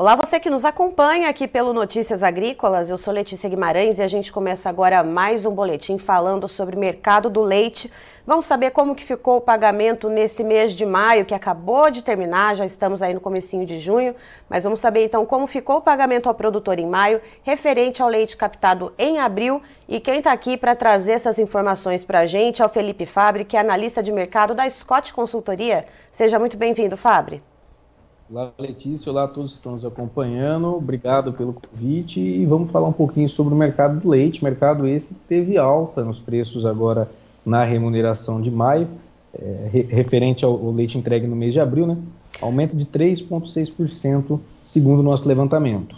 Olá, você que nos acompanha aqui pelo Notícias Agrícolas. Eu sou Letícia Guimarães e a gente começa agora mais um boletim falando sobre o mercado do leite. Vamos saber como que ficou o pagamento nesse mês de maio, que acabou de terminar, já estamos aí no comecinho de junho, mas vamos saber então como ficou o pagamento ao produtor em maio, referente ao leite captado em abril. E quem está aqui para trazer essas informações para a gente é o Felipe Fabre, que é analista de mercado da Scott Consultoria. Seja muito bem-vindo, Fabre. Olá, Letícia. Olá a todos que estão nos acompanhando. Obrigado pelo convite. E vamos falar um pouquinho sobre o mercado do leite. Mercado esse que teve alta nos preços agora na remuneração de maio, é, referente ao, ao, leite entregue no mês de abril, né? Aumento de 3,6%, segundo o nosso levantamento.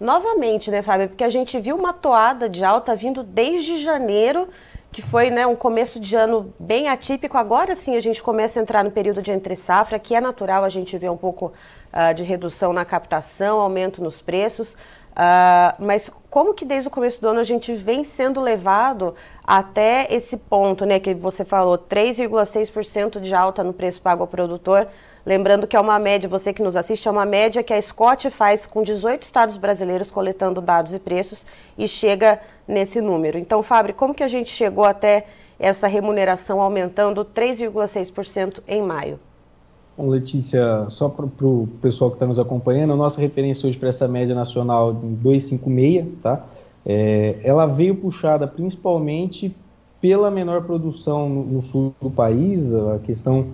Novamente, né, Fábio? Porque a gente viu uma toada de alta vindo desde janeiro que foi né, um começo de ano bem atípico. Agora sim a gente começa a entrar no período de entre safra, que é natural a gente ver um pouco uh, de redução na captação, aumento nos preços. Uh, mas como que desde o começo do ano a gente vem sendo levado até esse ponto, né, que você falou, 3,6% de alta no preço pago ao produtor, Lembrando que é uma média, você que nos assiste, é uma média que a Scott faz com 18 estados brasileiros coletando dados e preços e chega nesse número. Então, Fábio, como que a gente chegou até essa remuneração aumentando 3,6% em maio? Bom, Letícia, só para o pessoal que está nos acompanhando, a nossa referência hoje para essa média nacional de 2,56, tá? É, ela veio puxada principalmente pela menor produção no, no sul do país, a questão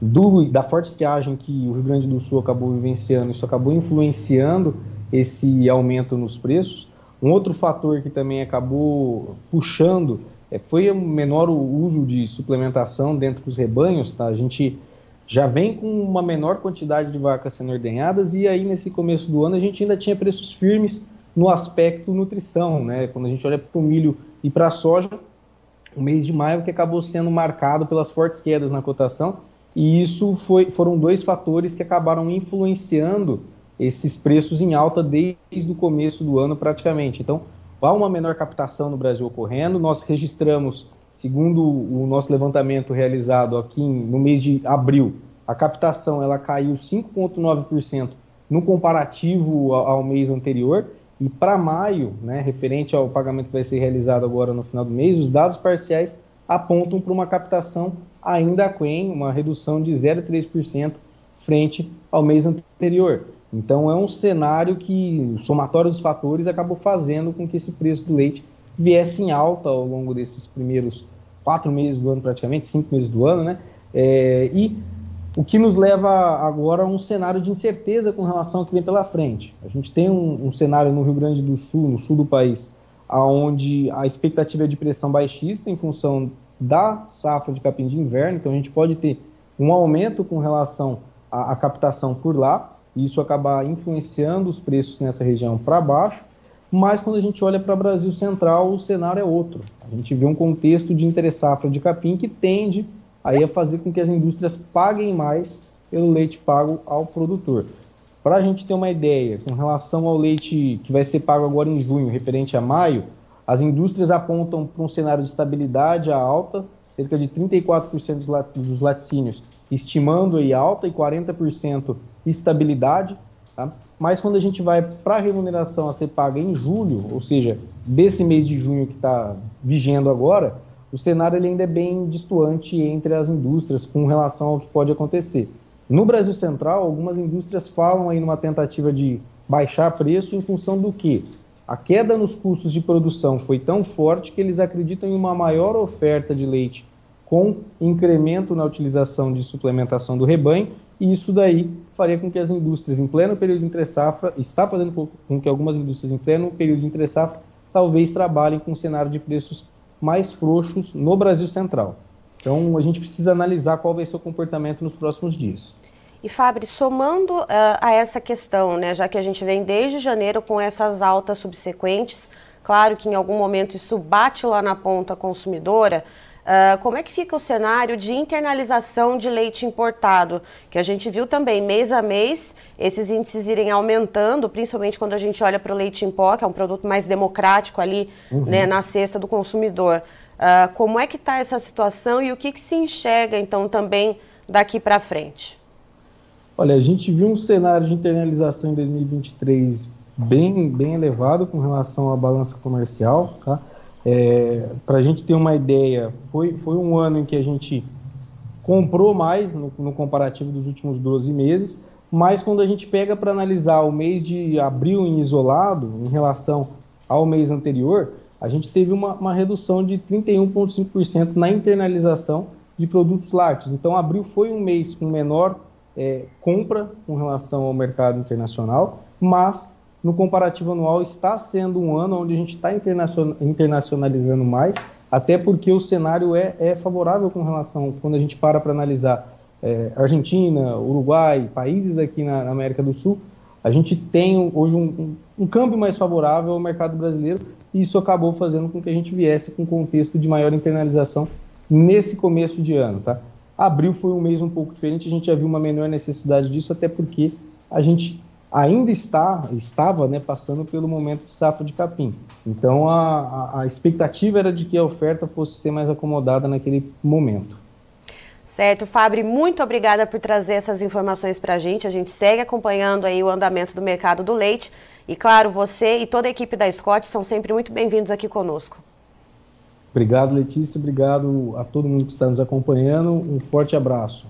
do, da forte estiagem que o Rio Grande do Sul acabou vivenciando, isso acabou influenciando esse aumento nos preços. Um outro fator que também acabou puxando é, foi o menor uso de suplementação dentro dos rebanhos. Tá? A gente já vem com uma menor quantidade de vacas sendo ordenhadas e aí nesse começo do ano a gente ainda tinha preços firmes no aspecto nutrição. Né? Quando a gente olha para o milho e para a soja, o mês de maio que acabou sendo marcado pelas fortes quedas na cotação e isso foi, foram dois fatores que acabaram influenciando esses preços em alta desde o começo do ano praticamente. Então, há uma menor captação no Brasil ocorrendo. Nós registramos, segundo o nosso levantamento realizado aqui no mês de abril, a captação ela caiu 5,9% no comparativo ao, mês anterior. E para maio, né, referente ao pagamento que vai ser realizado agora no final do mês, os dados parciais apontam para uma captação ainda aquém, uma redução de 0,3% frente ao mês anterior. Então é um cenário que o somatório dos fatores acabou fazendo com que esse preço do leite viesse em alta ao longo desses primeiros quatro meses do ano, praticamente, cinco meses do ano, né? É, e o que nos leva agora a um cenário de incerteza com relação ao que vem pela frente. A gente tem um, um cenário no Rio Grande do Sul, no sul do país, onde a expectativa é de pressão baixista em função da safra de capim de inverno, então a gente pode ter um aumento com relação à, à captação por lá, e isso acabar influenciando os preços nessa região para baixo, mas quando a gente olha para o Brasil Central, o cenário é outro. A gente vê um contexto de interesse-safra de capim que tende aí a fazer com que as indústrias paguem mais pelo leite pago ao produtor. Para a gente ter uma ideia, com relação ao leite que vai ser pago agora em junho, referente a maio, as indústrias apontam para um cenário de estabilidade à alta, cerca de 34% dos laticínios estimando aí alta e 40% estabilidade. Tá? Mas quando a gente vai para a remuneração a ser paga em julho, ou seja, desse mês de junho que está vigendo agora, o cenário ele ainda é bem distoante entre as indústrias com relação ao que pode acontecer. No Brasil Central, algumas indústrias falam aí numa tentativa de baixar preço em função do que? A queda nos custos de produção foi tão forte que eles acreditam em uma maior oferta de leite com incremento na utilização de suplementação do rebanho, e isso daí faria com que as indústrias em pleno período de entre-safra, está fazendo com que algumas indústrias em pleno período de entre-safra, talvez trabalhem com um cenário de preços mais frouxos no Brasil Central. Então, a gente precisa analisar qual vai ser o comportamento nos próximos dias. E Fabri, somando uh, a essa questão, né, já que a gente vem desde janeiro com essas altas subsequentes, claro que em algum momento isso bate lá na ponta consumidora, uh, como é que fica o cenário de internalização de leite importado? Que a gente viu também mês a mês esses índices irem aumentando, principalmente quando a gente olha para o leite em pó, que é um produto mais democrático ali uhum. né, na cesta do consumidor. Uh, como é que está essa situação e o que, que se enxerga então também daqui para frente? Olha, a gente viu um cenário de internalização em 2023 bem, bem elevado com relação à balança comercial. Tá? É, Para a gente ter uma ideia, foi, foi um ano em que a gente comprou mais no, no comparativo dos últimos 12 meses, mas quando a gente pega para analisar o mês de abril em isolado, em relação ao mês anterior, a gente teve uma, uma redução de 31,5% na internalização de produtos lácteos. Então, abril foi um mês com menor é, compra com relação ao mercado internacional, mas no comparativo anual está sendo um ano onde a gente está internacionalizando mais, até porque o cenário é, é, favorável com relação, quando a gente para para analisar é, Argentina, Uruguai, países aqui na, na, América do Sul, a gente tem hoje um, um, um câmbio mais favorável ao mercado brasileiro e isso acabou fazendo com que a gente viesse com um contexto de maior internalização nesse começo de ano, tá? Abril foi um mês um pouco diferente, a gente já viu uma menor necessidade disso, até porque a gente ainda está, estava né, passando pelo momento de safra de capim. Então a, a, expectativa era de que a oferta fosse ser mais acomodada naquele momento. Certo, Fabri, muito obrigada por trazer essas informações para a gente. A gente segue acompanhando aí o andamento do mercado do leite. E claro, você e toda a equipe da Scott são sempre muito bem-vindos aqui conosco. Obrigado, Letícia. Obrigado a todo mundo que está nos acompanhando. Um forte abraço.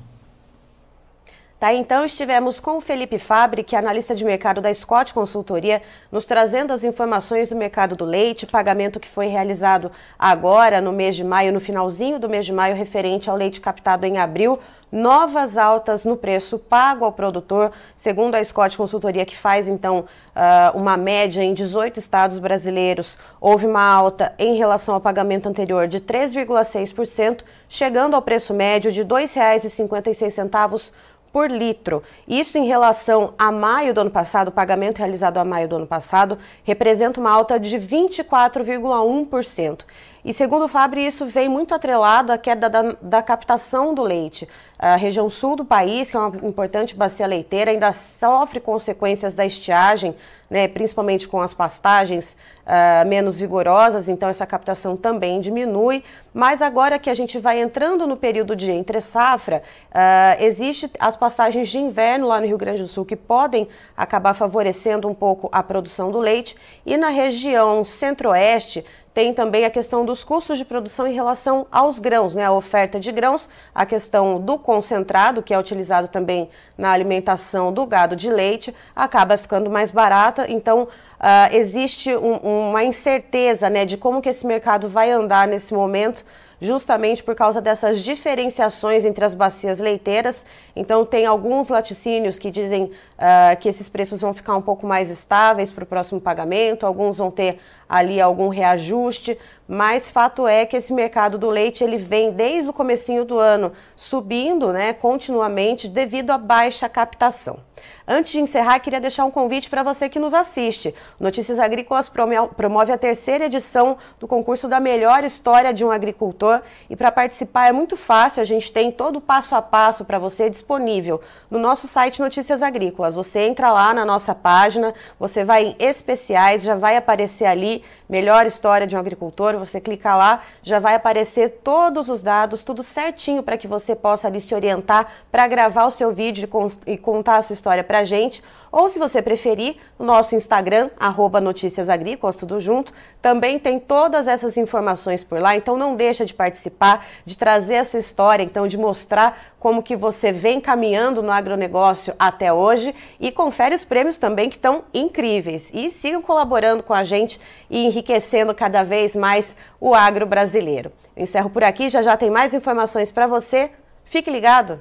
Tá, então estivemos com o Felipe Fabre, que é analista de mercado da Scott Consultoria, nos trazendo as informações do mercado do leite, pagamento que foi realizado agora no mês de maio, no finalzinho do mês de maio, referente ao leite captado em abril, novas altas no preço pago ao produtor, segundo a Scott Consultoria, que faz então uh, uma média em 18 estados brasileiros, houve uma alta em relação ao pagamento anterior de 3,6%, chegando ao preço médio de R$ 2,56 por litro. Isso em relação a maio do ano passado, o pagamento realizado a maio do ano passado, representa uma alta de 24,1%. E segundo o Fabre, isso vem muito atrelado à queda da, da, captação do leite. A região sul do país, que é uma importante bacia leiteira, ainda sofre consequências da estiagem, né, principalmente com as pastagens uh, menos vigorosas, então essa captação também diminui. Mas agora que a gente vai entrando no período de entre safra, uh, as pastagens de inverno lá no Rio Grande do Sul que podem acabar favorecendo um pouco a produção do leite. E na região centro-oeste, tem também a questão dos custos de produção em relação aos grãos, né? A oferta de grãos, a questão do concentrado, que é utilizado também na alimentação do gado de leite, acaba ficando mais barata. Então, uh, existe um, uma incerteza né, de como que esse mercado vai andar nesse momento justamente por causa dessas diferenciações entre as bacias leiteiras. Então, tem alguns laticínios que dizem uh, que esses preços vão ficar um pouco mais estáveis para o próximo pagamento, alguns vão ter ali algum reajuste, mas fato é que esse mercado do leite ele vem desde o comecinho do ano subindo, né, continuamente devido à baixa captação. Antes de encerrar, queria deixar um convite para você que nos assiste. Notícias Agrícolas promove a terceira edição do concurso da melhor história de um agricultor. E para participar é muito fácil, a gente tem todo o passo a passo para você disponível no nosso site Notícias Agrícolas. Você entra lá na nossa página, você vai em especiais, já vai aparecer ali melhor história de um agricultor. Você clica lá, já vai aparecer todos os dados, tudo certinho para que você possa ali se orientar para gravar o seu vídeo e contar a sua história para a gente, ou se você preferir, no nosso Instagram, arroba Notícias Agrícolas, tudo junto, também tem todas essas informações por lá, então não deixa de participar, de trazer a sua história, então de mostrar como que você vem caminhando no agronegócio até hoje e confere os prêmios também que estão incríveis. E sigam colaborando com a gente e enriquecendo cada vez mais o agro brasileiro. Eu encerro por aqui, já já tem mais informações para você. Fique ligado!